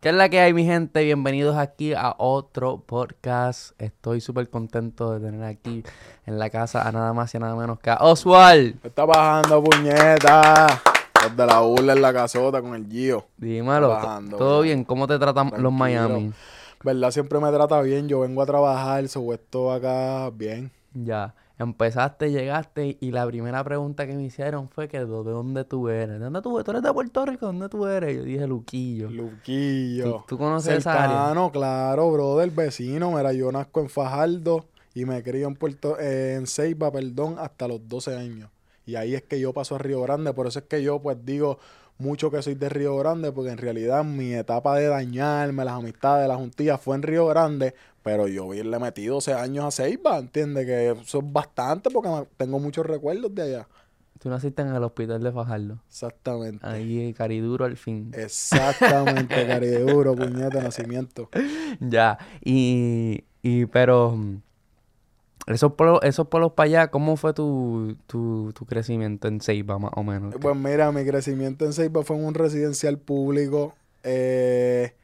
¿Qué es la que hay, mi gente? Bienvenidos aquí a otro podcast. Estoy súper contento de tener aquí en la casa a nada más y a nada menos que a Oswald. Me está bajando, puñeta. Desde la burla en la casota con el Gio. Dímelo, bajando, ¿todo bro. bien? ¿Cómo te tratan los. Miami? ¿Verdad? Siempre me trata bien. Yo vengo a trabajar, so esto acá bien. Ya, empezaste, llegaste y la primera pregunta que me hicieron fue que ¿de dónde tú eres? ¿De dónde tú eres? ¿Tú eres de Puerto Rico? ¿Dónde tú eres? Yo dije Luquillo. Luquillo. ¿Tú, tú conoces esa área? Cercano, claro, brother, vecino. Mira, yo nazco en Fajardo y me crío en Puerto, eh, en Ceiba, perdón, hasta los 12 años. Y ahí es que yo paso a Río Grande. Por eso es que yo, pues, digo mucho que soy de Río Grande, porque en realidad mi etapa de dañarme, las amistades, las juntillas, fue en Río Grande. Pero yo le metí 12 años a Ceiba, ¿entiendes? Que eso es bastante porque tengo muchos recuerdos de allá. Tú naciste en el hospital de Fajardo. Exactamente. Ahí, cariduro al fin. Exactamente, cariduro, puñeta, nacimiento. Ya, y, y pero esos pueblos, esos pueblos para allá, ¿cómo fue tu, tu, tu crecimiento en Ceiba más o menos? Pues mira, mi crecimiento en Ceiba fue en un residencial público. eh,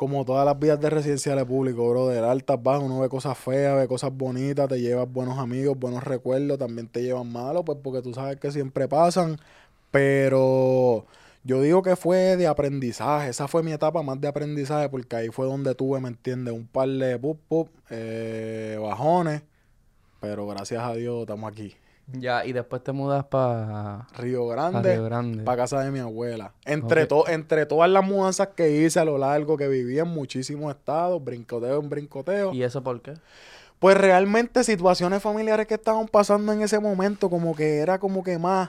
como todas las vidas de residenciales públicos, brother. Altas, bajas, uno ve cosas feas, ve cosas bonitas, te llevas buenos amigos, buenos recuerdos, también te llevan malos, pues porque tú sabes que siempre pasan. Pero yo digo que fue de aprendizaje. Esa fue mi etapa más de aprendizaje, porque ahí fue donde tuve, ¿me entiendes? Un par de pup, pup, eh, bajones. Pero gracias a Dios estamos aquí. Ya, y después te mudas para Río Grande. Río Grande. para casa de mi abuela. Entre, to- entre todas las mudanzas que hice a lo largo que viví en muchísimos estados, brincoteo en brincoteo, ¿Y eso por qué? pues realmente situaciones familiares que estaban pasando en ese momento, como que era como que más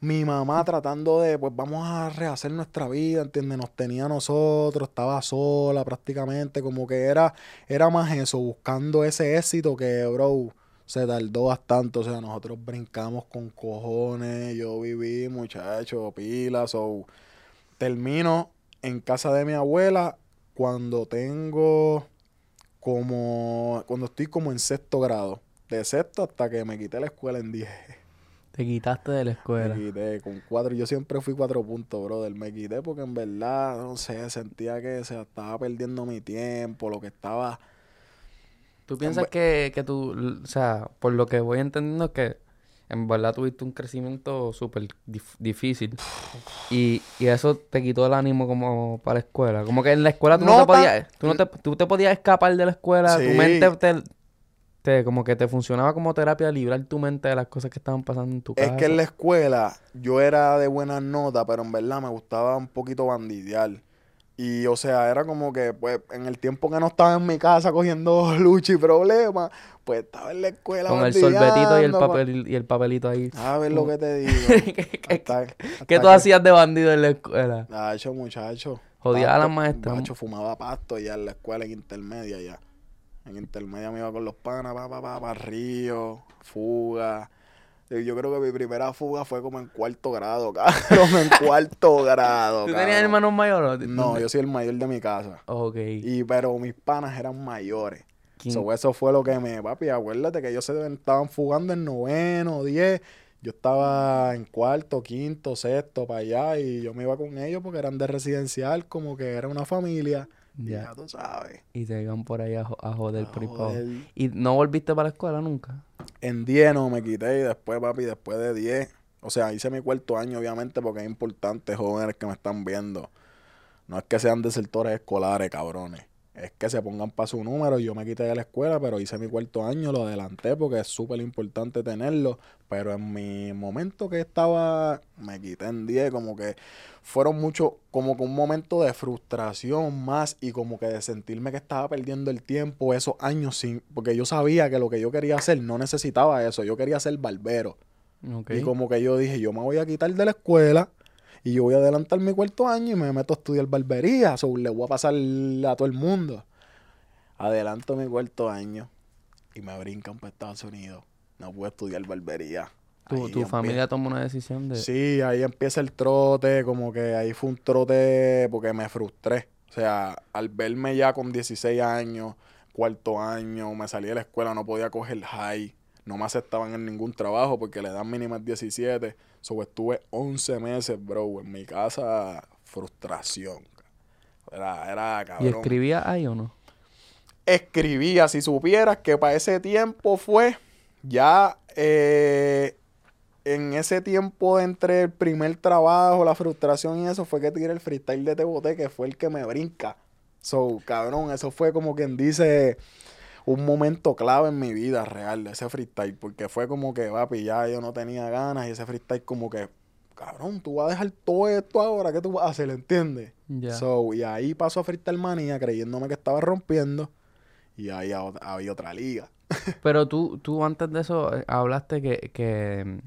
mi mamá tratando de, pues vamos a rehacer nuestra vida, ¿entiendes? Nos tenía a nosotros, estaba sola prácticamente, como que era, era más eso, buscando ese éxito que, bro, se tardó bastante, o sea, nosotros brincamos con cojones, yo viví, muchacho, pilas, o termino en casa de mi abuela cuando tengo como, cuando estoy como en sexto grado, de sexto hasta que me quité la escuela en 10. Te quitaste de la escuela. Me quité con cuatro, yo siempre fui cuatro puntos, brother. Me quité porque en verdad, no sé, sentía que se estaba perdiendo mi tiempo, lo que estaba... ¿Tú piensas que, que tú, o sea, por lo que voy entendiendo es que en verdad tuviste un crecimiento súper dif- difícil y, y eso te quitó el ánimo como para la escuela? Como que en la escuela tú no, No te podías, tú no te, tú te podías escapar de la escuela, tu Sí. mente te, te- como que te funcionaba como terapia librar tu mente de las cosas que estaban pasando en tu Es casa. que en la escuela yo era de buenas notas, pero en verdad me gustaba un poquito bandidear. Y, o sea, era como que, pues, en el tiempo que no estaba en mi casa cogiendo lucha y problemas, pues estaba en la escuela Con el sorbetito y el, pa- papel, y el papelito ahí. A ver lo que te digo. ¿Qué, Hasta- qué hasta tú hacías de bandido en la escuela? Nacho, muchacho. Jodía a las maestras. Macho, fumaba pasto ya en la escuela, en intermedia ya. En intermedia me iba con los panas, pa, pa, pa, pa, río, fuga. Yo creo que mi primera fuga fue como en cuarto grado, cabrón, en cuarto grado, ¿Tú tenías hermanos mayores? No, yo soy el mayor de mi casa. Ok. Y, pero mis panas eran mayores. ¿Quién- So, eso fue lo que me... Papi, acuérdate que ellos se estaban fugando en noveno, diez. Yo estaba en cuarto, quinto, sexto, para allá. Y yo me iba con ellos porque eran de residencial, como que era una familia. Ya. ya tú sabes. Y te iban por ahí a, jo- a joder por. ¿Y no volviste para la escuela nunca? En 10 no me quité y después, papi, después de 10, o sea, hice mi cuarto año, obviamente, porque es importante, jóvenes que me están viendo. No es que sean desertores escolares, cabrones. Es que se pongan para su número. Yo me quité de la escuela, pero hice mi cuarto año, lo adelanté porque es súper importante tenerlo. Pero en mi momento que estaba, me quité en 10, como que fueron mucho, como que un momento de frustración más y como que de sentirme que estaba perdiendo el tiempo esos años sin, porque yo sabía que lo que yo quería hacer no necesitaba eso, yo quería ser barbero. Y como que yo dije, yo me voy a quitar de la escuela y yo voy a adelantar mi cuarto año y me meto a estudiar barbería, so, le voy a pasar a todo el mundo. Adelanto mi cuarto año y me brincan para Estados Unidos. No puedo estudiar barbería. ¿Tu, tu familia tomó una decisión de... Sí, ahí empieza el trote, como que ahí fue un trote porque me frustré. O sea, al verme ya con 16 años, cuarto año, me salí de la escuela, no podía coger high, no me aceptaban en ningún trabajo porque le dan mínima 17. So, estuve 11 meses, bro, en mi casa, frustración. Era, era cabrón. ¿Y escribía ahí o no? Escribía, si supieras que para ese tiempo fue ya eh, en ese tiempo entre el primer trabajo, la frustración y eso, fue que tiré el freestyle de Te que fue el que me brinca. So, cabrón, eso fue como quien dice un momento clave en mi vida real, ese freestyle, porque fue como que, papi, ya yo no tenía ganas y ese freestyle como que, cabrón, tú vas a dejar todo esto ahora, ¿qué tú vas a hacer? ¿Entiendes? So, y ahí pasó a freestyle manía creyéndome que estaba rompiendo y ahí había otra liga. Pero tú, tú antes de eso eh, hablaste que, que,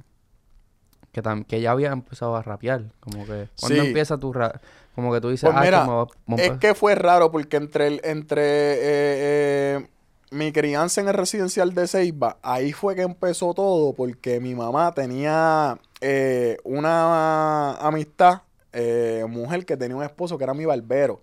que, ya había empezado a rapear. Como que, ¿cuándo empieza tu rap? Como que tú dices, pues ah, es que fue raro porque entre, el, entre eh, eh, mi crianza en el residencial de Ceiba, ahí fue que empezó todo porque mi mamá tenía una amistad, mujer que tenía un esposo que era mi barbero.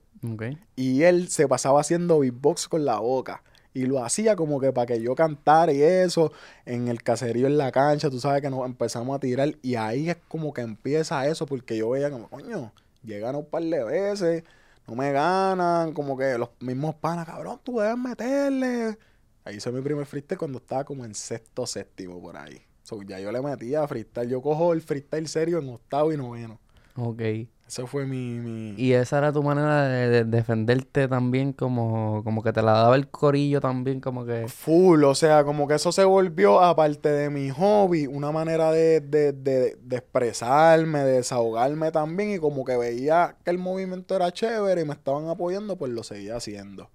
Y él se pasaba haciendo beatbox con la boca. Y lo hacía como que para que yo cantara y eso, en el caserío, en la cancha, tú sabes que nos empezamos a tirar. Y ahí es como que empieza eso, porque yo veía como, coño, llegan un par de veces, no me ganan, como que los mismos panas, cabrón, tú debes meterle. Ahí hice mi primer freestyle cuando estaba como en sexto, séptimo por ahí. ya yo le metía a freestyle. Yo cojo el freestyle serio en octavo y noveno. Ok. Esa fue mi, Y esa era tu manera de, defenderte también, como, como que te la daba el corillo también, como que... Full, o sea, como que eso se volvió, aparte de mi hobby, una manera de, de, de, de expresarme, de desahogarme también, y como que veía que el movimiento era chévere y me estaban apoyando, pues lo seguía haciendo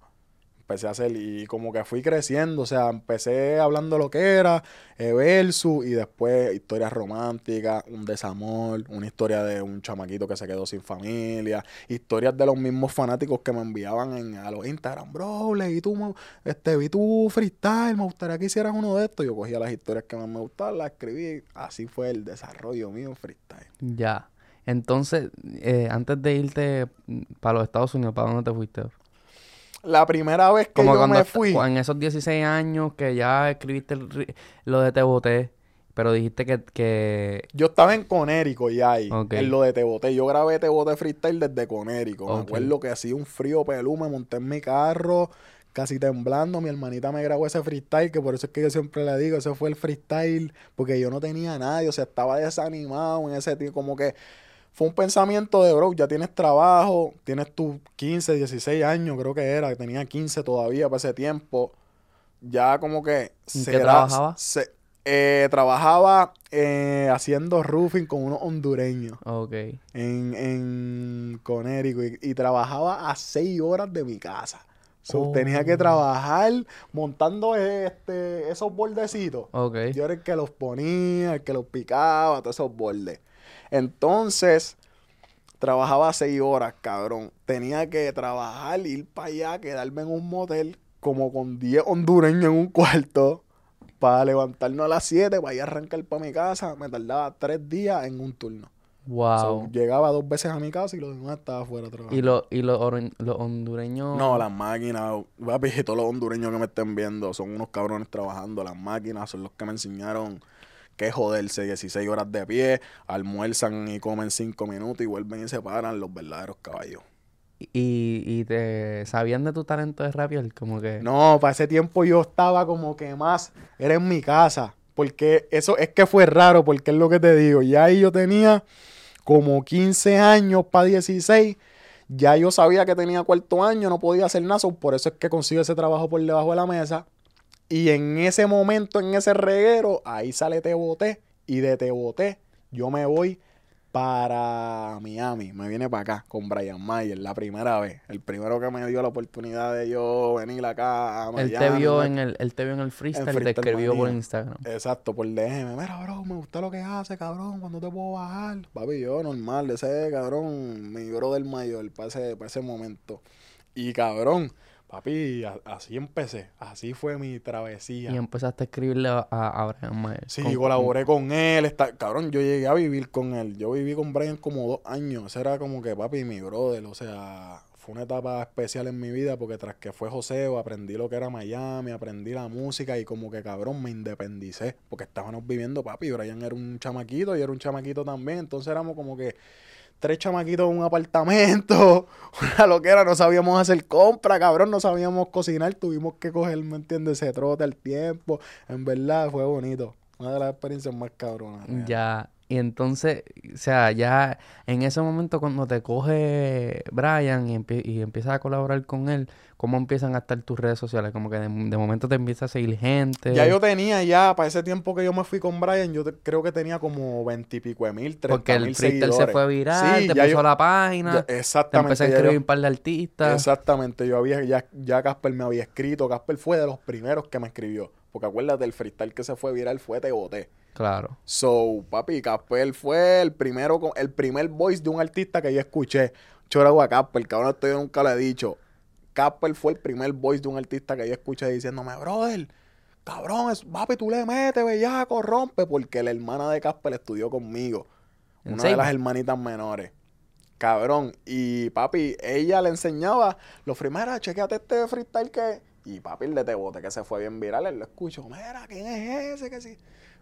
empecé a hacer y como que fui creciendo, o sea, empecé hablando lo que era, eh, versus y después historias románticas, un desamor, una historia de un chamaquito que se quedó sin familia, historias de los mismos fanáticos que me enviaban en, a los Instagram, bro, y tú, este, vi tu freestyle, me gustaría que hicieras uno de estos, yo cogía las historias que más me gustaban, las escribí, así fue el desarrollo mío freestyle. Ya. Entonces, eh, antes de irte para los Estados Unidos, ¿para dónde te fuiste? La primera vez que yo me fui. En esos 16 años que ya escribiste lo de Te Boté, pero dijiste que, que... Yo estaba en Conérico ya ahí, en lo de Te Boté. Yo grabé Te Boté Freestyle desde Conérico. Me acuerdo que hacía un frío pelú, me monté en mi carro, casi temblando. Mi hermanita me grabó ese freestyle, que por eso es que yo siempre le digo, ese fue el freestyle, porque yo no tenía nadie, o sea, estaba desanimado en ese tiempo, como que fue un pensamiento de, bro, ya tienes trabajo, tienes tus 15, 16 años, creo que era, tenía 15 todavía para ese tiempo. Ya como que... ¿En qué trabajaba? Eh, trabajaba eh, haciendo roofing con unos hondureños. Ok. En, en Conérico. Y, trabajaba a 6 horas de mi casa. Tenía que oh. trabajar montando este, esos bordecitos. Okay. Yo era el que los ponía, el que los picaba, todos esos bordes. Entonces, trabajaba seis horas, cabrón. Tenía que trabajar, ir para allá, quedarme en un motel, como con diez hondureños en un cuarto, para levantarnos a las siete, para ir a arrancar para mi casa. Me tardaba tres días en un turno. Wow. llegaba dos veces a mi casa y los demás estaba afuera trabajando. ¿Y, lo, y los hondureños? No, las máquinas, papi, todos los hondureños que me estén viendo son unos cabrones trabajando. Las máquinas son los que me enseñaron que joderse 16 horas de pie, almuerzan y comen 5 minutos y vuelven y se paran los verdaderos caballos. ¿Y, y te sabían de tu talento de rapier? Como que... No, para ese tiempo yo estaba como que más, era en mi casa, porque eso es que fue raro, porque es lo que te digo, ya ahí yo tenía como 15 años para 16, ya yo sabía que tenía cuarto año, no podía hacer nada, por eso es que consigo ese trabajo por debajo de la mesa, y en ese momento, en ese reguero, ahí sale Te Boté. Y de Te Boté, yo me voy para Miami. Me viene para acá con Brian Mayer, la primera vez. El primero que me dio la oportunidad de yo venir acá a Miami. Él te vio en el, él te vio en el freestyle, te escribió por Instagram. Exacto, por DM. Mira, bro, me gusta lo que hace, cabrón. cuando te puedo bajar? Papi, yo normal, ese cabrón, mi bro del mayor para ese, para ese momento. Y cabrón, Papi, así empecé. Así fue mi travesía. Y empezaste a escribirle a, a Brian Sí, colaboré con, él. Está, cabrón, yo llegué a vivir con él. Yo viví con Brian como dos años. Ese era como que papi, mi brother. O sea, fue una etapa especial en mi vida porque tras que fue Joseo, aprendí lo que era Miami, aprendí la música y como que cabrón me independicé. Porque estábamos viviendo, papi. Brian era un chamaquito y era un chamaquito también. Entonces éramos como que tres chamaquitos en un apartamento, una loquera, no sabíamos hacer compra, cabrón, no sabíamos cocinar, tuvimos que coger, ¿me entiendes? Ese trote al tiempo. En verdad fue bonito. Una de las experiencias más cabronas. Ya, y entonces, o sea, ya en ese momento cuando te coge Brian y, empie- y empiezas a colaborar con él, ¿cómo empiezan a estar tus redes sociales? Como que de, de momento te empieza a seguir gente. Ya yo tenía ya, para ese tiempo que yo me fui con Brian, yo te- creo que tenía como veintipico de mil, treinta Porque el mil freestyle se fue viral, Sí, te puso yo- la página, ya- te exactamente. empecé a ya yo- escribir un par de artistas. Exactamente, yo había, ya, ya Casper me había escrito, Casper fue de los primeros que me escribió, porque acuérdate, el freestyle que se fue viral fue Te Boté. Claro. So, papi, Casper fue el primero, con- el primer voice de un artista que yo escuché. Choragua Casper, cabrón, esto yo nunca le he dicho. Casper fue el primer voice de un artista que yo escuché diciéndome, brother, cabrón, es, papi, tú le metes, bellaco, rompe, porque la hermana de Casper estudió conmigo. ¿En Una de las hermanitas menores. Cabrón. Y papi, ella le enseñaba los primeros, chequeate este freestyle que. Y papi, el de Te Bote, que se fue bien viral, él lo escucho. Mira, ¿quién es ese? Que sí.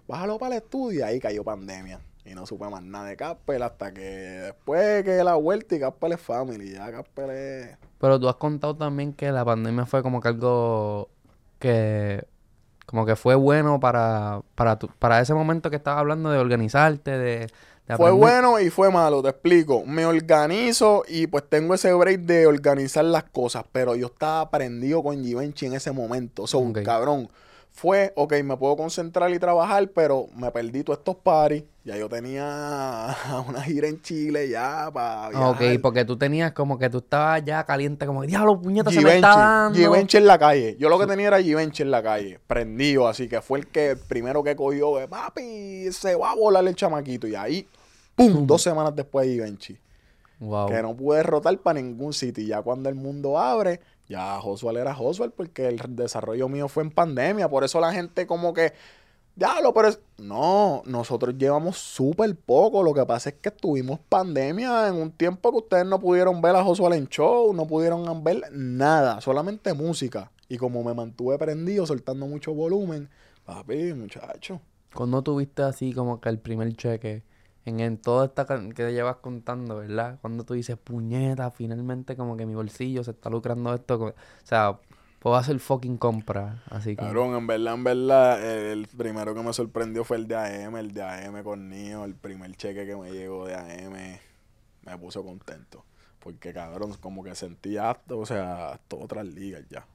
Bájalo para el estudio. Y ahí cayó pandemia. Y no supe más nada de Casper hasta que después que la vuelta y Casper es family. Ya Casper es. Pero tú has contado también que la pandemia fue como que algo que como que fue bueno para para tu- para ese momento que estabas hablando de organizarte, de, de Fue aprender. bueno y fue malo, te explico. Me organizo y pues tengo ese break de organizar las cosas, pero yo estaba prendido con Givenchy en ese momento. So, Ok. cabrón, fue, ok, me puedo concentrar y trabajar, pero me perdí todos estos paris. Ya yo tenía una gira en Chile ya para Ah, Ok, porque tú tenías como que tú estabas ya caliente, como que diablo, puñeta, se me está dando. Givenchy en la calle. Yo lo que tenía era Givenchy en la calle, prendido, así que fue el que el primero que cogió, de, papi, se va a volar el chamaquito. Y ahí, pum, dos semanas después de Givenchy. Wow. Que no pude rotar para ningún sitio. Y ya cuando el mundo abre, ya Josuel era Josuel porque el desarrollo mío fue en pandemia. Por eso la gente como que, diablo, pero es... No, nosotros llevamos súper poco. Lo que pasa es que tuvimos pandemia en un tiempo que ustedes no pudieron ver a Josuel en show, no pudieron ver nada, solamente música. Y como me mantuve prendido, soltando mucho volumen, papi, muchacho. Cuando tuviste así como que el primer cheque en, en toda esta que te llevas contando, ¿verdad? Cuando tú dices, puñeta, finalmente como que mi bolsillo se está lucrando esto. O sea, puedo hacer fucking compra. Así que... Cabrón, en verdad, en verdad, el primero que me sorprendió fue el de AM, el de AM con Nio, el primer cheque que me llegó de AM, me puso contento. Porque, cabrón, como que sentía, hasta, o sea, hasta otras ligas ya.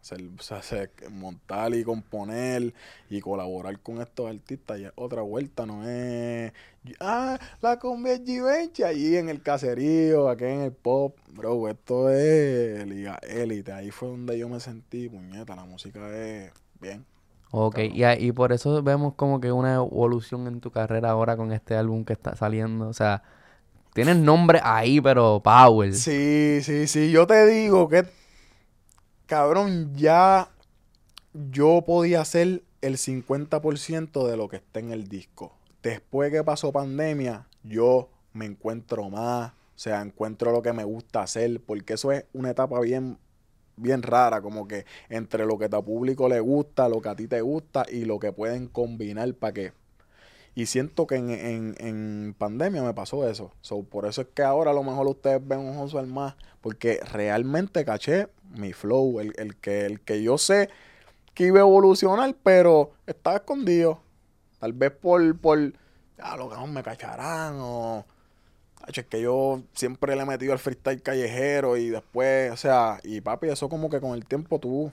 Ser- o sea, se- montar y componer y colaborar con estos artistas ya otra vuelta, no es... Ah, la Givenchy allí en el caserío, aquí en el pop. Bro, esto es liga élite. Ahí fue donde yo me sentí, puñeta, la música es bien. Ok, y, y por eso vemos como que una evolución en tu carrera ahora con este álbum que está saliendo. O sea, tienes nombre ahí, pero power. Sí, sí, sí. Yo te digo que, cabrón, ya yo podía hacer el 50% de lo que está en el disco. Después que pasó pandemia, yo me encuentro más, o sea, encuentro lo que me gusta hacer, porque eso es una etapa bien, bien rara, como que entre lo que a público le gusta, lo que a ti te gusta y lo que pueden combinar para que y siento que en, en- en pandemia me pasó eso. So, por eso es que ahora a lo mejor ustedes ven un Josuel más. Porque realmente caché mi flow. El, el que, el que yo sé que iba a evolucionar, pero estaba escondido. Tal vez por, por ah, lo que me cacharán o... Es que yo siempre le he metido al freestyle callejero y después, o sea, y papi, eso como que con el tiempo tú,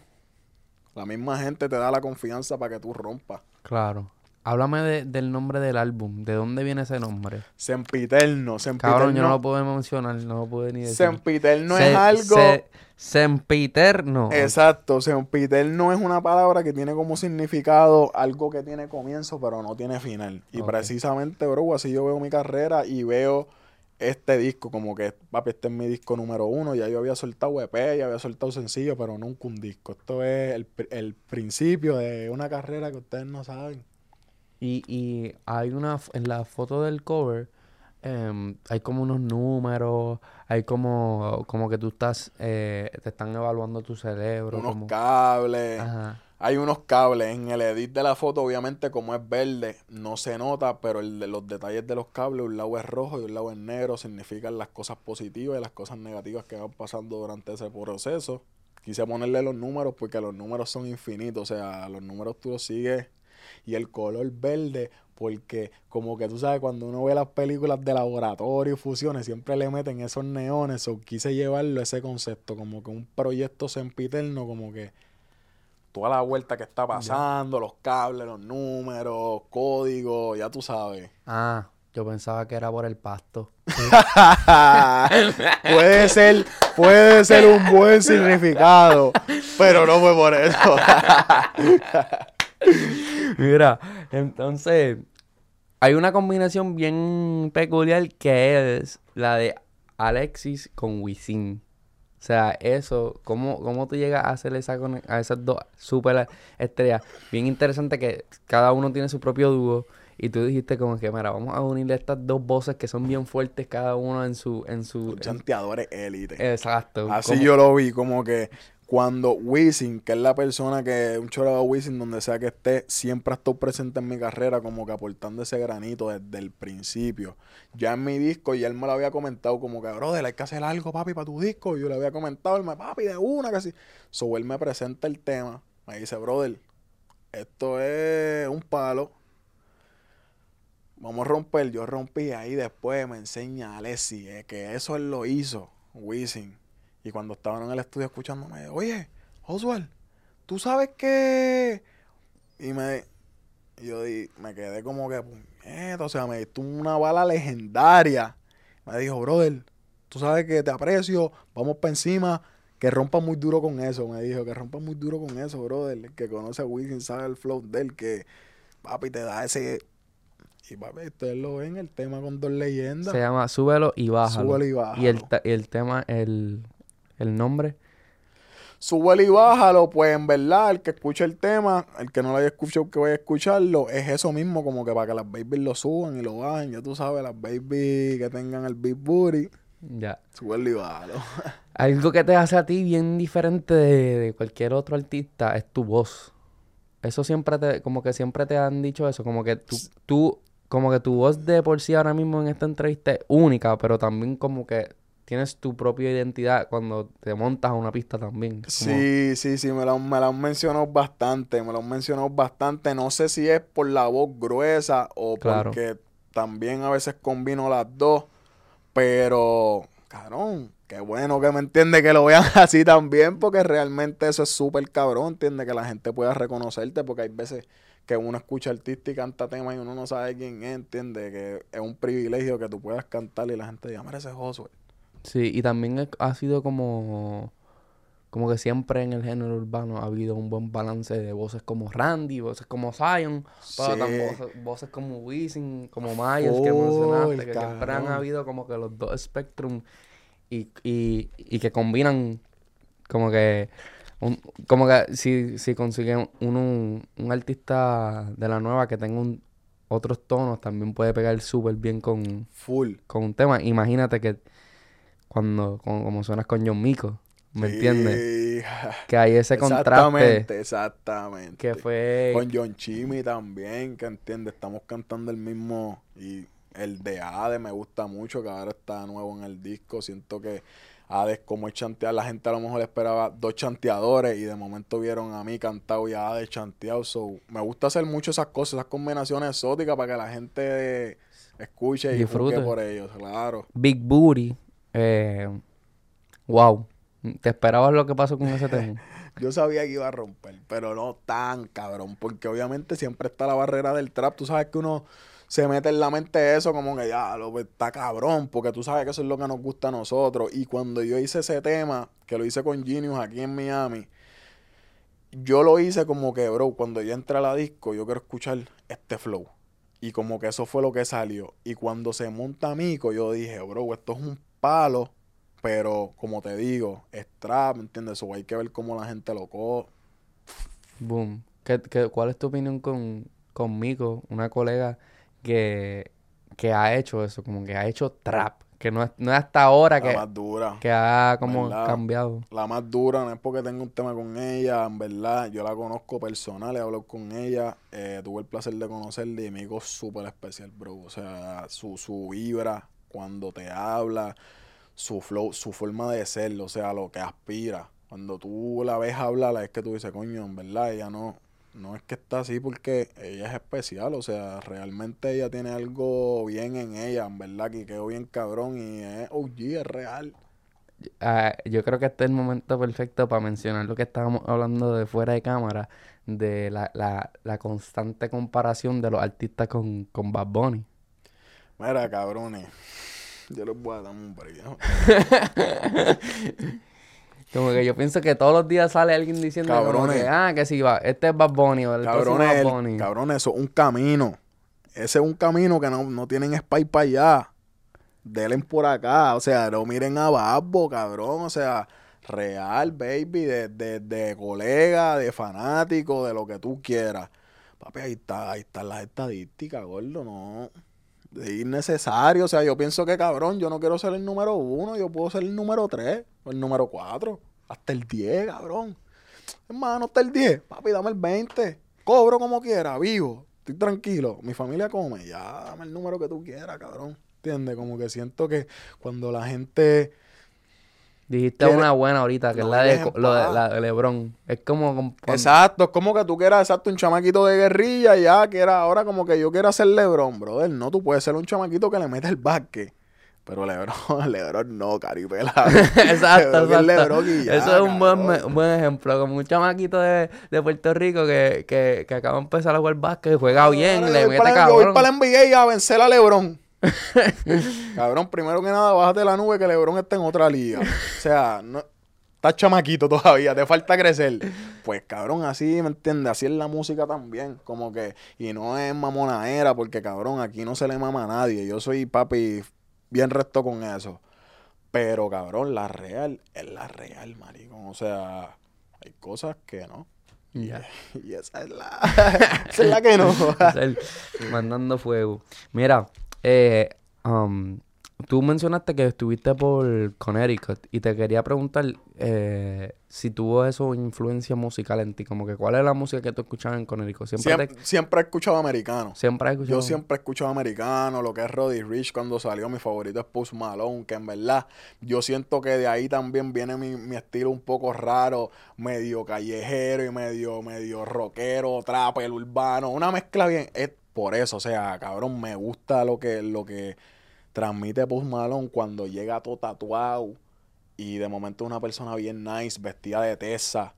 la misma gente te da la confianza para que tú rompas. Claro. Háblame de- del nombre del álbum. ¿De dónde viene ese nombre? Sempiterno, sempiterno. Cabrón, yo no lo puedo mencionar, no lo puedo ni decir. Sempiterno Se- es algo. se- sempiterno. Exacto, sempiterno es una palabra que tiene como significado algo que tiene comienzo pero no tiene final. Y precisamente, bro, así yo veo mi carrera y veo este disco como que, papi, este es mi disco número uno. Ya yo había soltado EP, ya había soltado sencillo, pero nunca un disco. Esto es el, el principio de una carrera que ustedes no saben. Y, y hay una, en la foto del cover, em, hay como unos números, hay como, como que tú estás, eh, te están evaluando tu cerebro. Unos como... cables. Ajá. Hay unos cables en el edit de la foto, obviamente como es verde, no se nota, pero el de los detalles de los cables, un lado es rojo y un lado es negro, significan las cosas positivas y las cosas negativas que van pasando durante ese proceso. Quise ponerle los números porque los números son infinitos, o sea, los números tú los sigues y el color verde porque como que tú sabes cuando uno ve las películas de laboratorio y fusiones siempre le meten esos neones o quise llevarlo ese concepto como que un proyecto sempiterno como que toda la vuelta que está pasando, los cables, los números, códigos, ya tú sabes. Ah, yo pensaba que era por el pasto. puede ser, puede ser un buen significado, pero no fue por eso. Mira, entonces hay una combinación bien peculiar que es la de Alexis con Wisin. O sea, eso, ¿cómo, cómo tú llegas a hacer esa a esas dos super estrellas? Bien interesante que cada uno tiene su propio dúo. Y tú dijiste como que, mira, vamos a unir estas dos voces que son bien fuertes, cada uno en su... En su Chanteadores élite. exacto. Así como- yo lo vi, como que cuando Wisin, que es la persona que, un chorro de donde sea que esté, siempre ha estado presente en mi carrera, como que aportando ese granito desde el principio. Ya en mi disco, y él me lo había comentado, como que, brother, hay que hacer algo, papi, para tu disco. Y yo le había comentado, él me, papi, de una, casi. So, él me presenta el tema, me dice, brother, esto es un palo. Vamos a romper, yo rompí ahí después me enseña Alessi eh, que eso él lo hizo, Wisin. Y cuando estaban en el estudio escuchándome, oye, Oswald, ¿tú sabes que...? Y me, y yo di- me quedé como que, puñeta, o sea, me diste una bala legendaria. Me dijo, brother, tú sabes que te aprecio, vamos para encima, que rompa muy duro con eso. Me dijo, que rompa muy duro con eso, brother. El que conoce a Wisin sabe el flow de él, que papi te da ese... Y papi, ustedes lo ven, el tema con dos leyendas. Se llama Súbelo y Bájalo. Súbelo y Y el, bájalo. ta- el tema, el, el nombre. Súbelo y bájalo, pues en verdad, el que escuche el tema, el que no lo haya escuchado, que vaya a escucharlo, es eso mismo, como que para que las babies lo suban y lo bajen, ya tú sabes, las babies que tengan el big booty, Ya. súbelo y bájalo. Algo que te hace a ti bien diferente de, de cualquier otro artista es tu voz. Eso siempre te, como que siempre te han dicho eso, como que tú, tú, como que tu voz de por sí ahora mismo en esta entrevista es única, pero también como que tienes tu propia identidad cuando te montas a una pista también. Como- Sí, sí, sí, me lo, me lo han mencionado bastante, me lo han mencionado bastante. No sé si es por la voz gruesa o Claro. porque también a veces combino las dos, pero, cabrón, qué bueno que me entiende que lo vean así también, porque realmente eso es súper cabrón, entiende que la gente pueda reconocerte, porque hay veces que uno escucha artista y canta temas y uno no sabe quién es, entiende que es un privilegio que tú puedas cantar y la gente diga, mira ese Josué. Sí, y también ha sido como, como que siempre en el género urbano ha habido un buen balance de voces como Randy, voces como Zion, pero también voces, voces como Wisin, como Myers que mencionaste, que siempre han habido como que los dos spectrum y, y, y que combinan como que un- como que si, si consiguen un, un, un artista de la nueva que tenga un- otros tonos, también puede pegar súper bien con, Full. con un tema. Imagínate que cuando, como, como suenas con John Mico, ¿me entiendes? Sí. Que hay ese contraste Exactamente, exactamente. que fue... Con John Chimmy también, que entiende, estamos cantando el mismo. Y el de Ade me gusta mucho, que ahora está nuevo en el disco. Siento que Ade es como el chantear. La gente a lo mejor esperaba dos chanteadores y de momento vieron a mí cantado y a Ade chanteado. So, me gusta hacer mucho esas cosas, esas combinaciones exóticas para que la gente escuche y disfrute por ellos, claro. Big Booty. Eh, wow. ¿Te esperabas lo que pasó con ese tema? Yo sabía que iba a romper, pero no tan cabrón, porque obviamente siempre está la barrera del trap. Tú sabes que uno se mete en la mente eso como que ya, lo pues, está cabrón, porque tú sabes que eso es lo que nos gusta a nosotros. Y cuando yo hice ese tema, que lo hice con Genius aquí en Miami, yo lo hice como que, bro, cuando yo entré a la disco, yo quiero escuchar este flow. Y como que eso fue lo que salió. Y cuando se monta Mico, yo dije, bro, esto es un palo. Pero como te digo, es trap, ¿me entiendes? O hay que ver cómo la gente lo coge. Boom. ¿Qué, qué- cuál es tu opinión con, con Mico, una colega que, que ha hecho eso, como que ha hecho trap. Que no es, no es hasta ahora La que, más dura. que ha como ¿Verdad? cambiado. La más dura, no es porque tengo un tema con ella, en verdad, yo la conozco personal, he hablado con ella, eh, tuve el placer de conocerla y me dijo súper especial, bro. O sea, su, su vibra cuando te habla, su flow, su forma de ser, o sea, lo que aspira. Cuando tú la ves hablar, es que tú dices, coño, en verdad, ella no, no es que está así porque ella es especial, o sea, realmente ella tiene algo bien en ella, en verdad, que quedó bien cabrón y es OG, es real. Ah, yo creo que este es el momento perfecto para mencionar lo que estábamos hablando de fuera de cámara, de la, la, la constante comparación de los artistas con, con Bad Bunny. Mira, cabrones. Yo les voy a dar un. ¿no? Como que yo pienso que todos los días sale alguien diciendo Cabrones. que, ah, que si va, este es Bad Bunny o el Bad cabrones, eso es un camino. Ese es un camino que no, no tienen spy para allá. Delen por acá. O sea, no miren a Babbo, cabrón. O sea, real, baby. De, de, de colega, de fanático, de lo que tú quieras. Papi, ahí está, ahí están las estadísticas, gordo, no. Es innecesario. O sea, yo pienso que, cabrón, yo no quiero ser el número uno, yo puedo ser el número tres o el número cuatro. Hasta el diez, cabrón. Hermano, hasta el 10. Papi, dame el 20. Cobro como quiera, vivo. Estoy tranquilo. Mi familia come. Ya, dame el número que tú quieras, cabrón. ¿Entiendes? Como que siento que cuando la gente... Dijiste una buena ahorita, que No es la de, lo de, la de LeBron. Es como... con- con- Exacto, es como que tú quieras, exacto, un chamaquito de guerrilla ya, que era ahora como que yo quiero ser Lebron, brother. No, tú puedes ser un chamaquito que le mete el básquet. Pero Lebron, Lebron no, caripela. Exacto, Lebron es exacto. Lebron y ya, Eso es un buen, cabrón. un buen ejemplo. Como un chamaquito de, de Puerto Rico que, que, que acaba de empezar a jugar básquet, juega bien, le mete yo voy cabrón. para la NBA a vencer a LeBron. cabrón, primero que nada, bájate la nube que LeBron está en otra liga. O sea, no, estás chamaquito todavía, te falta crecer. Pues cabrón, así, ¿me entiendes? Así es la música también. Como que, y no es mamonadera, porque cabrón, aquí no se le mama a nadie. Yo soy papi bien recto con eso. Pero cabrón, la real es la real, maricón. O sea, hay cosas que no. Y esa es la, esa es la que no. Mandando fuego. Mira, eh, um, tú mencionaste que estuviste por Connecticut y te quería preguntar eh, si tuvo eso influencia musical en ti. Como que cuál es la música que tú escuchabas en Connecticut. Siempre, Siempre, te- siempre he escuchado americano. siempre escuchado. Yo siempre he escuchado americano, lo que es Roddy Rich cuando salió, mi favorito es Post Malone, que en verdad yo siento que de ahí también viene mi, mi estilo un poco raro, medio callejero y medio, medio rockero, trapper, urbano, una mezcla bien, es por eso, o sea, cabrón, me gusta lo que, lo que transmite Post Malone cuando llega todo tatuado y de momento una persona bien nice, vestida de tesa,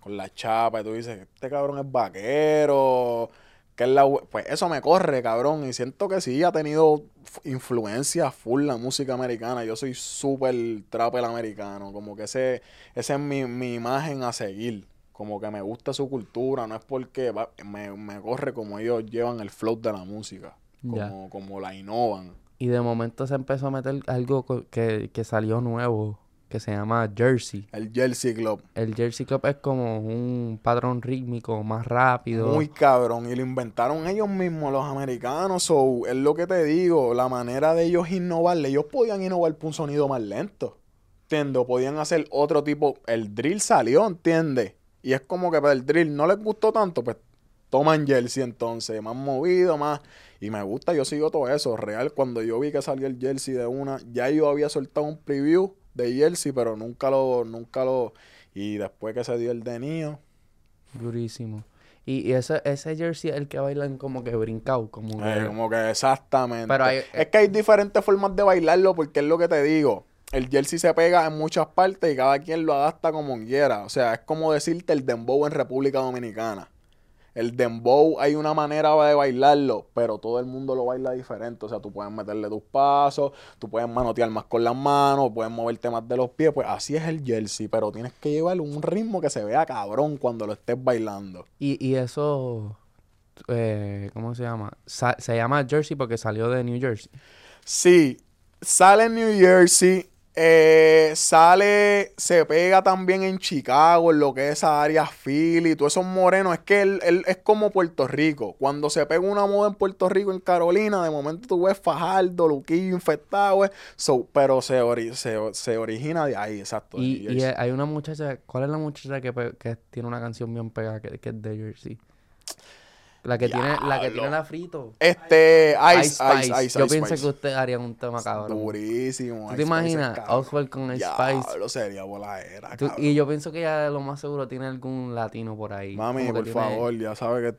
con la chapa, y tú dices, este cabrón es vaquero, que es la... hue-". Pues eso me corre, cabrón, y siento que sí ha tenido influencia full la música americana. Yo soy súper trapper americano, como que ese, esa es mi, mi imagen a seguir. Como que me gusta su cultura, no es porque va- me, me corre como ellos llevan el flow de la música, como, como la innovan. Y de momento se empezó a meter algo que, que salió nuevo, que se llama Jersey. El Jersey Club. El Jersey Club es como un patrón rítmico más rápido. Muy cabrón. Y lo inventaron ellos mismos, los americanos. So, es lo que te digo. La manera de ellos innovar. Ellos podían innovar por un sonido más lento. ¿Entiendes? O Podían hacer otro tipo. El drill salió, ¿entiendes? Y es como que para el drill no les gustó tanto, pues toman jersey entonces. Más movido, más. Y me gusta, yo sigo todo eso. Real, cuando yo vi que salió el jersey de una, ya yo había soltado un preview de jersey, pero nunca lo, nunca lo. Y después que se dio el de Nio, Durísimo. Y, y ese, ese jersey es el que bailan como que brincado, como que... Eh, como que exactamente. Pero hay- es que hay diferentes formas de bailarlo porque es lo que te digo. El jersey se pega en muchas partes y cada quien lo adapta como quiera. O sea, es como decirte el dembow en República Dominicana. El dembow hay una manera de bailarlo, pero todo el mundo lo baila diferente. O sea, tú puedes meterle tus pasos, tú puedes manotear más con las manos, puedes moverte más de los pies. Pues así es el jersey, pero tienes que llevar un ritmo que se vea cabrón cuando lo estés bailando. Y, y eso, eh, ¿cómo se llama? Sa- se llama Jersey porque salió de New Jersey. Sí, sale en New Jersey. Eh, sale, se pega también en Chicago, en lo que es esa área Philly, todos esos morenos. Es que él, él es como Puerto Rico. Cuando se pega una moda en Puerto Rico, en Carolina, de momento tú ves Fajardo, Luquillo, infectado. eh. So, pero se, ori- se, se origina de ahí, exacto. Y, y hay una muchacha, ¿cuál es la muchacha que, que tiene una canción bien pegada que, que es de Jersey? La que tiene, la que tiene la frito. Este, Ice, Ice Ice. Ice, Yo pienso que ustedes harían un tema cabrón. Durísimo. ¿Tú te imaginas. Oswald con Ice Spice? Sería voladera, cabrón. y yo pienso que ya lo más seguro tiene algún latino por ahí. Mami, por favor, ya sabe que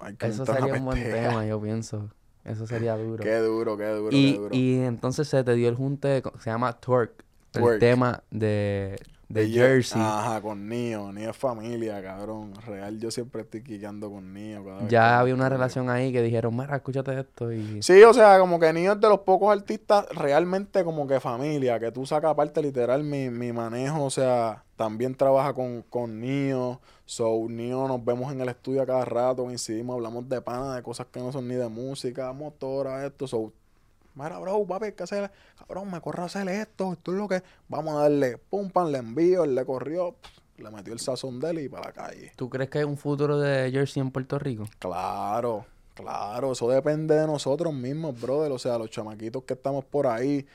hay que Eso sería un buen tema, yo pienso. Eso sería duro. Qué duro, qué duro, qué y, duro. y entonces se te dio el junte, se llama Twerk, el Twerk. tema de, de De Jer- Jersey. Ajá, con Nio. Nio es familia, cabrón. Real, yo siempre estoy quiqueando con Nio. ya había una relación ahí que dijeron, mira, escúchate esto y... Sí, o sea, como que Nio es de los pocos artistas realmente como que familia, que tú sacas aparte literal mi, mi manejo, o sea, también trabaja con, con Nio, so Nio nos vemos en el estudio a cada rato, coincidimos, hablamos de pana, de cosas que no son ni de música, motora, esto, so, mira, bro, papi, que hacer, cabrón, me corre a hacer esto, esto es lo que, vamos a darle, pum, pam, le envío, él le corrió, le metió el sazón de él y para la calle. ¿Tú crees que hay un futuro de Jersey en Puerto Rico? Claro, claro, eso depende de nosotros mismos, brother. O sea, los chamaquitos que estamos por ahí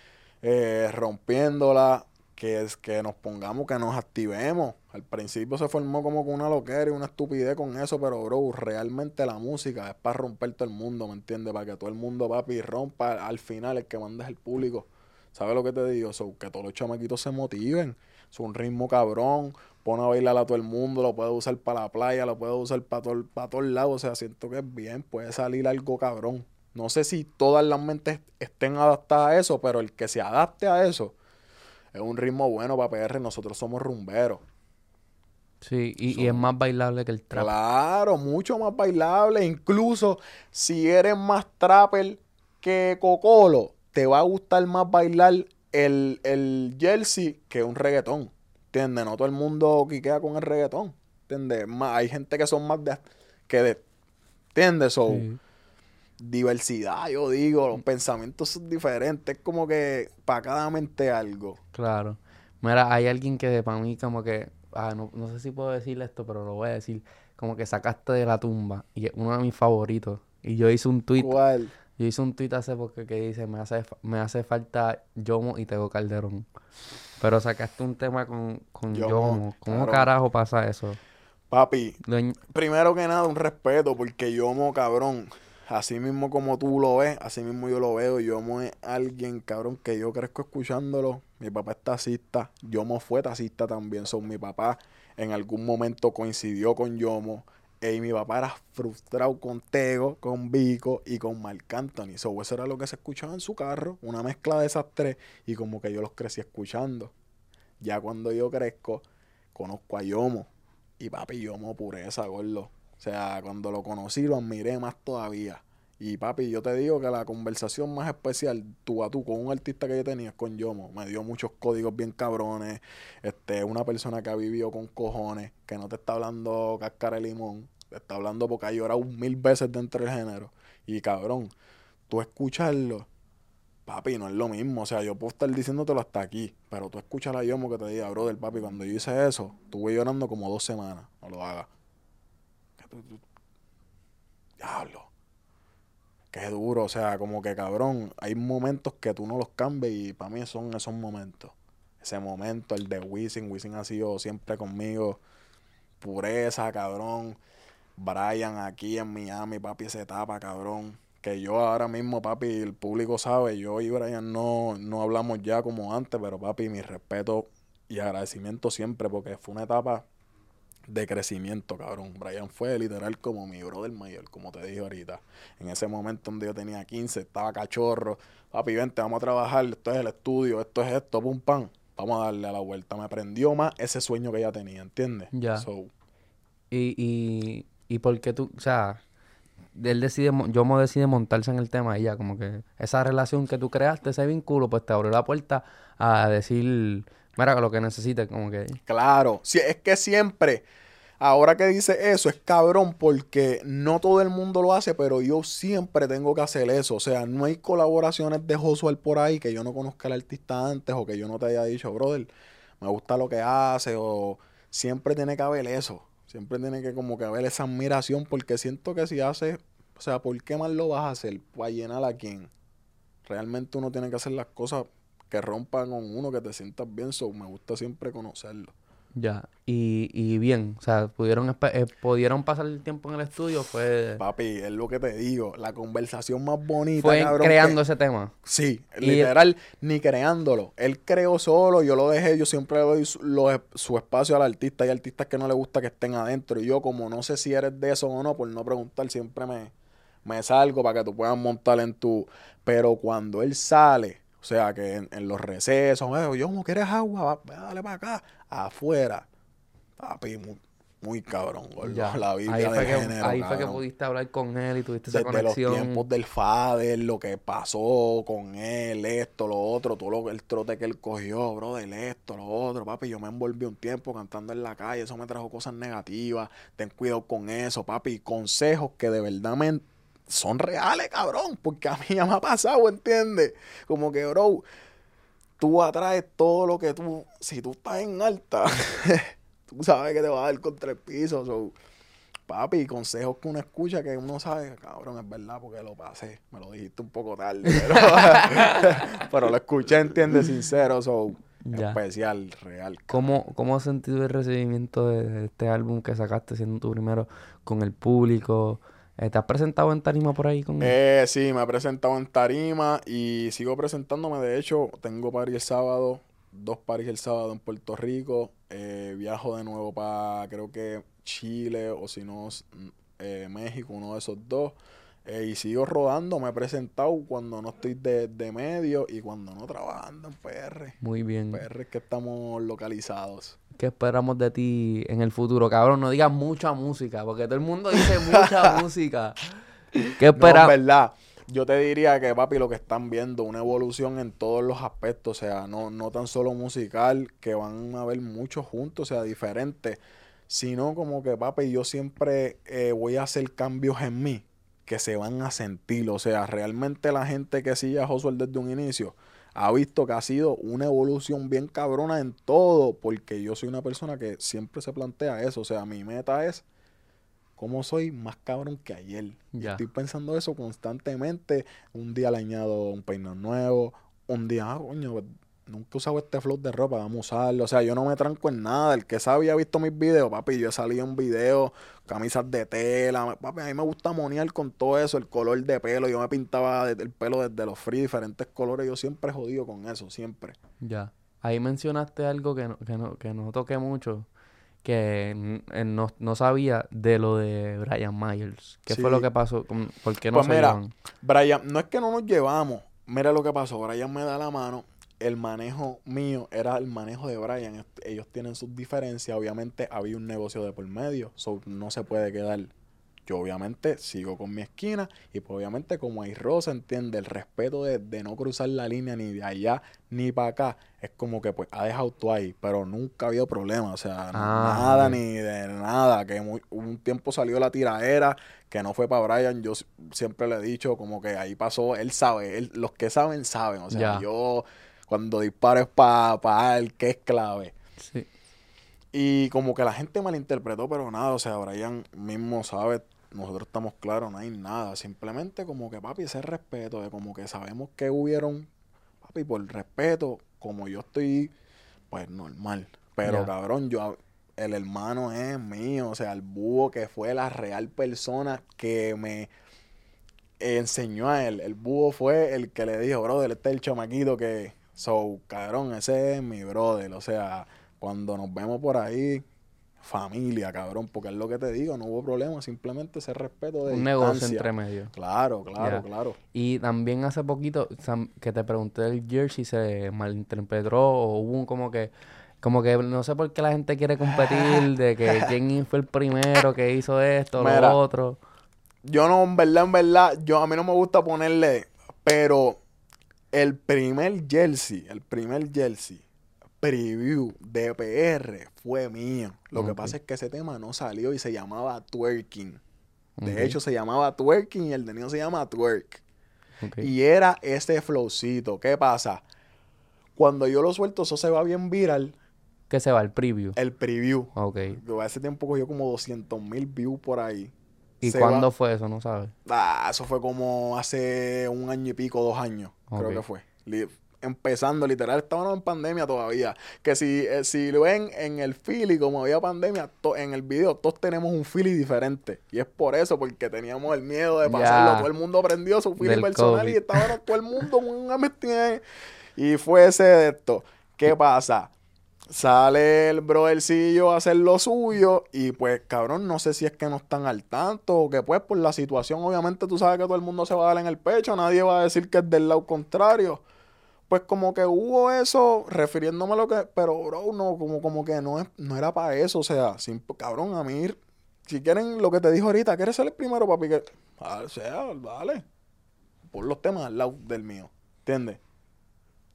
eh, rompiéndola, que es que nos pongamos, que nos activemos. Al principio se formó como con una loquera y una estupidez con eso, pero bro, realmente la música es para romper todo el mundo, ¿me entiendes? Para que todo el mundo, papi, rompa. Al final el que manda es el público. ¿Sabes lo que te digo? So, que todos los chamaquitos se motiven. Es un ritmo cabrón. Pone a bailar a todo el mundo. Lo puede usar para la playa. Lo puede usar para todo, para todos lados. O sea, siento que es bien. Puede salir algo cabrón. No sé si todas las mentes estén adaptadas a eso, pero el que se adapte a eso es un ritmo bueno para PR. Nosotros somos rumberos. Sí, y, y es más bailable que el trap. Claro, mucho más bailable. Incluso si eres más trapper que Cocolo, te va a gustar más bailar el, el jersey que un reggaetón. ¿Entiendes? No todo el mundo quiquea con el reggaetón. ¿Entiendes? Hay gente que son más de... que de... ¿Entiendes? So, Sí. diversidad, yo digo, los pensamientos son diferentes. Es como que para cada mente algo. Claro. Mira, hay alguien que para mí como que, ah, no, no sé si puedo decir esto, pero lo voy a decir, como que sacaste de la tumba y es uno de mis favoritos. Y yo hice un tweet, ¿Cuál? yo hice un tweet hace poco que dice, me hace, me hace falta Yomo y Tego Calderón. Pero sacaste un tema con, con Yomo, Yomo. ¿Cómo claro. carajo pasa eso? Papi, Primero que nada, un respeto, porque Yomo, cabrón, así mismo como tú lo ves, así mismo yo lo veo. Yomo es alguien, cabrón, que yo crezco escuchándolo. Mi papá es taxista, Yomo fue taxista también. Son mi papá en algún momento coincidió con Yomo. Y mi papá era frustrado con Tego, con Vico y con Marc Anthony. So, eso era lo que se escuchaba en su carro, una mezcla de esas tres. Y como que yo los crecí escuchando. Ya cuando yo crezco, conozco a Yomo. Y papi, Yomo pureza, gordo. O sea, cuando lo conocí lo admiré más todavía. Y papi, yo te digo que la conversación más especial tú a tú con un artista que yo tenía es con Yomo. Me dio muchos códigos bien cabrones. Este, una persona que ha vivido con cojones, que no te está hablando cáscara de limón, te está hablando porque ha llorado mil veces dentro del género. Y cabrón, tú escucharlo, papi, no es lo mismo. O sea, yo puedo estar diciéndotelo hasta aquí, pero tú escuchas a Yomo que te diga, brother, papi, cuando yo hice eso, estuve llorando como dos semanas. No lo hagas. Diablo. Qué duro, o sea, como que cabrón, hay momentos que tú no los cambias y para mí son esos momentos. Ese momento, el de Wisin, Wisin ha sido siempre conmigo. Pureza, cabrón. Brian aquí en Miami, papi, esa etapa, cabrón. Que yo ahora mismo, papi, el público sabe, yo y Brian no, no hablamos ya como antes, pero papi, mi respeto y agradecimiento siempre, porque fue una etapa de crecimiento, cabrón. Brian fue literal como mi brother mayor, como te dije ahorita. En ese momento donde yo tenía 15, estaba cachorro. Papi, vente, vamos a trabajar, esto es el estudio, esto es esto, pum, pam. Vamos a darle a la vuelta. Me prendió más ese sueño que ella tenía, ¿entiendes? Ya. So, Y, y, y por qué tú, o sea, él decide, mo- Yomo decide montarse en el tema y ya, como que esa relación que tú creaste, ese vínculo, pues te abrió la puerta a decir, mira, lo que necesites, como que, Claro, si es que siempre ahora que dice eso, es cabrón porque no todo el mundo lo hace, pero yo siempre tengo que hacer eso. O sea, no hay colaboraciones de Josuel por ahí que yo no conozca al artista antes o que yo no te haya dicho, brother, me gusta lo que hace o siempre tiene que haber eso. Siempre tiene que como que haber esa admiración porque siento que si hace, o sea, ¿por qué más lo vas a hacer? ¿Para llenar a quién? Realmente uno tiene que hacer las cosas que rompan con uno, que te sientas bien. So, me gusta siempre conocerlo. Ya, y, y bien, o sea, pudieron, eh, pudieron pasar el tiempo en el estudio, fue... Papi, es lo que te digo, la conversación más bonita, Fue creando ese tema. Sí, literal, ni creándolo. Él creó solo, yo lo dejé, yo siempre le doy su, espacio al artista. Hay artistas que no le gusta que estén adentro. Y yo, como no sé si eres de eso o no, por no preguntar, siempre me, me salgo para que tú puedas montar en tu... Pero cuando él sale o sea, que en, los recesos, yo, como quieres agua, dale para acá, afuera. Papi, muy, muy cabrón, Ya. La Biblia ahí fue, que, ahí fue que pudiste hablar con él y tuviste esa conexión. los tiempos del Fader, lo que pasó con él, esto, lo otro, todo lo, el trote que él cogió, bro, del esto, lo otro, papi. Yo me envolví un tiempo cantando en la calle, eso me trajo cosas negativas. Ten cuidado con eso, papi. Consejos que de verdad me son reales, cabrón, porque a mí ya me ha pasado, ¿entiendes? Como que, bro, tú atraes todo lo que tú, si tú estás en alta, tú sabes que te va a dar contra el piso, so, papi, consejos que uno escucha que uno sabe, cabrón, es verdad, porque lo pasé, me lo dijiste un poco tarde, pero, lo escuché, ¿entiendes? Sincero, so, especial, real. ¿Cómo, ¿Cómo has sentido el recibimiento de este álbum que sacaste siendo tu primero con el público? Eh, ¿Te has presentado en tarima por ahí con Eh, sí, me he presentado en tarima y sigo presentándome. De hecho, tengo party el sábado, dos paris el sábado en Puerto Rico. Eh, viajo de nuevo para, creo que Chile o si no, eh, México, uno de esos dos. Eh, y sigo rodando, me he presentado cuando no estoy de, medio y cuando no trabajando en PR. Muy bien. PR es que estamos localizados. ¿Qué esperamos de ti en el futuro? Cabrón, no digas mucha música, porque todo el mundo dice mucha música. ¿Qué esperamos? No, verdad. Yo te diría que, papi, lo que están viendo, una evolución en todos los aspectos, o sea, no, no tan solo musical, que van a haber muchos juntos, o sea, diferentes, sino como que, papi, yo siempre eh, voy a hacer cambios en mí que se van a sentir. O sea, realmente la gente que sigue a Josué desde un inicio ha visto que ha sido una evolución bien cabrona en todo, porque yo soy una persona que siempre se plantea eso. O sea, mi meta es cómo soy más cabrón que ayer. Estoy pensando eso constantemente. Un día le añado un peinado nuevo, un día, ah, coño, nunca he usado este flow de ropa, vamos a usarlo. O sea, yo no me tranco en nada. El que sabe ha visto mis videos, papi, yo he salido en videos, camisas de tela. Papi, a mí me gusta monear con todo eso, el color de pelo. Yo me pintaba el pelo desde los free, diferentes colores. Yo siempre he jodido con eso, siempre. Ya. Ahí mencionaste algo que no, que no, que no toqué mucho, que no, no, sabía de lo de Brian Myers. ¿Qué fue lo que pasó? ¿Por qué no pues mira, Brian, no es que no nos llevamos. Mira lo que pasó. Brian me da la mano el manejo mío era el manejo de Brian. Ellos tienen sus diferencias. Obviamente había un negocio de por medio. So, no se puede quedar. Yo obviamente sigo con mi esquina y pues obviamente como hay rosa, entiende, el respeto de, no cruzar la línea ni de allá ni para acá, es como que pues ha dejado tú ahí, pero nunca ha habido problema, o sea, ah, nada ni de nada, que un tiempo salió la tiraera, que no fue para Brian, yo siempre le he dicho como que ahí pasó, él sabe, los que saben saben, o sea, yo cuando dispares para pa él, que es clave. Sí. Y como que la gente malinterpretó, pero nada, o sea, Brian mismo sabe, nosotros estamos claros, no hay nada. Simplemente como que, papi, ese respeto, de como que sabemos que hubieron, papi, por respeto, como yo estoy, pues normal. Pero cabrón, yo, el hermano es mío, o sea, el búho que fue la real persona que me enseñó a él. El búho fue el que le dijo, brother, este es el chamaquito que, So, cabrón, ese es mi brother. O sea, cuando nos vemos por ahí, familia, cabrón, porque es lo que te digo, no hubo problema, simplemente ese respeto de Un negocio entre medio. Claro, claro, claro. Y también hace poquito que te pregunté el jersey se malinterpretó o hubo como que como que no sé por qué la gente quiere competir de que quién fue el primero que hizo esto, o lo otro. Yo no, en verdad, en verdad, yo a mí no me gusta ponerle, pero el primer jersey, el primer jersey, preview de PR fue mío. Lo que pasa es que ese tema no salió y se llamaba twerking. De hecho, se llamaba twerking y el de mío se llama twerk. Y era ese flowcito. ¿Qué pasa? Cuando yo lo suelto, eso se va bien viral. ¿Qué se va? El preview. El preview. Ok. Yo a ese tiempo cogió como 200 mil views por ahí. ¿Y Se cuándo va- fue eso? No sabes. Ah, eso fue como hace un año y pico, dos años, creo que fue. Li- empezando, literal, estábamos en pandemia todavía. Que si, eh, si lo ven en el Philly, como había pandemia, en el video todos tenemos un Philly diferente. Y es por eso, porque teníamos el miedo de pasarlo. Todo el mundo aprendió su Philly Del personal y estábamos todo el mundo mezcla. Y fue ese de esto. ¿Qué pasa? Sale el brodercillo a hacer lo suyo y pues cabrón, no sé si es que no están al tanto o que pues por la situación obviamente tú sabes que todo el mundo se va a dar en el pecho, nadie va a decir que es del lado contrario. Pues como que hubo eso, refiriéndome a lo que, pero bro, no, como, como que no, es, no era para eso, o sea, sin, cabrón, a mí, si quieren lo que te dijo ahorita, ¿quieres ser el primero, papi? Que, ah, o sea, dale, pon los temas al lado del mío, ¿entiendes?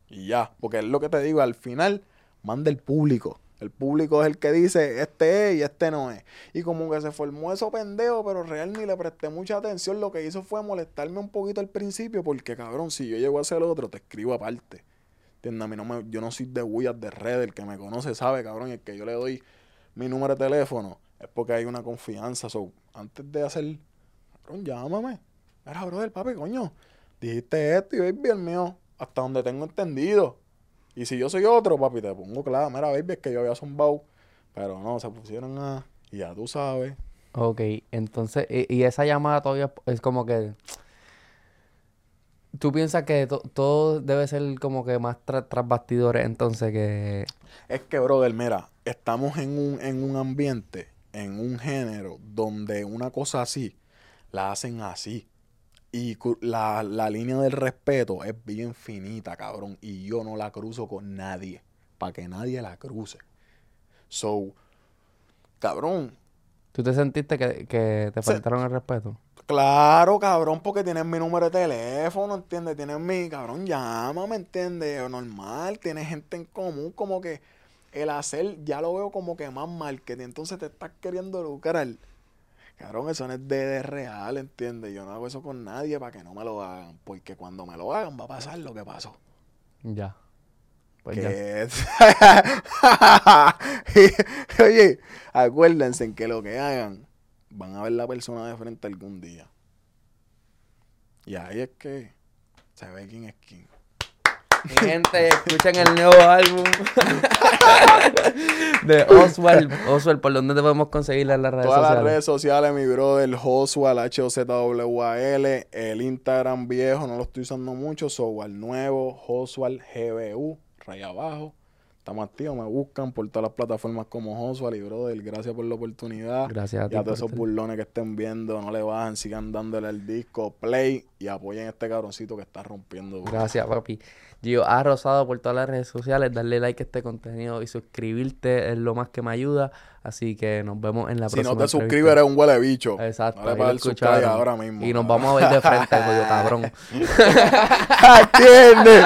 Y ya, porque es lo que te digo, al final manda el público. El público es el que dice, este es y este no es. Y como que se formó eso pendejo, pero real ni le presté mucha atención. Lo que hizo fue molestarme un poquito al principio, porque cabrón, si yo llego a hacer otro, te escribo aparte. ¿Entiendes? A mí no me, yo no soy de bullas de red, el que me conoce sabe, cabrón, y el que yo le doy mi número de teléfono es porque hay una confianza. So, antes de hacer, cabrón, llámame. Era, brother, papi, coño. Dijiste esto y baby, el mío, hasta donde tengo entendido. Y si yo soy otro, papi, te pongo claro, mira, baby, es que yo había zumbado. Pero no, se pusieron a. Y ya tú sabes. Ok, entonces, y, y esa llamada todavía es como que... ¿Tú piensas que to- todo debe ser como que más tra- tras bastidores entonces que... Es que, brother, mira, estamos en un, en un ambiente, en un género, donde una cosa así la hacen así. Y la, la línea del respeto es bien finita, cabrón. Y yo no la cruzo con nadie. Para que nadie la cruce. So, cabrón, ¿Tú te sentiste que, que te Se- faltaron el respeto? Claro, cabrón, porque tienes mi número de teléfono, ¿entiendes? Tienes mi, cabrón, llámame, ¿entiendes? Normal, tienes gente en común, como que el hacer, ya lo veo como que más marketing, entonces te estás queriendo lucrar. Cabrón, eso no es de, de real, ¿entiendes? Yo no hago eso con nadie para que no me lo hagan, porque cuando me lo hagan va a pasar lo que pasó. Ya. Pues ya. Oye, acuérdense en que lo que hagan van a ver la persona de frente algún día. Y ahí es que se ve quién es quién. Mi gente, escuchen el nuevo álbum de Oswald. Oswald, ¿por dónde te podemos conseguir en las redes Todas las sociales? redes sociales, mi brother, Josual, H-O-Z-W-A-L, el Instagram viejo, no lo estoy usando mucho, Software nuevo, Josual GBU, raya abajo. Estamos activos, me buscan por todas las plataformas como Josual y brother, gracias por la oportunidad. Gracias a Y ti. a por todos esos burlones que estén viendo, no le bajen, sigan dándole el disco play y apoyen a este cabroncito que está rompiendo. Gracias, papi. Gio ha rosado por todas las redes sociales. Darle like a este contenido y suscribirte es lo más que me ayuda. Así que nos vemos en la Si próxima. no te entrevista. suscribes, eres un huele bicho. Exacto. Dale para el ahora mismo. Y nos vamos a ver de frente, jodido cabrón. ¿Entiendes?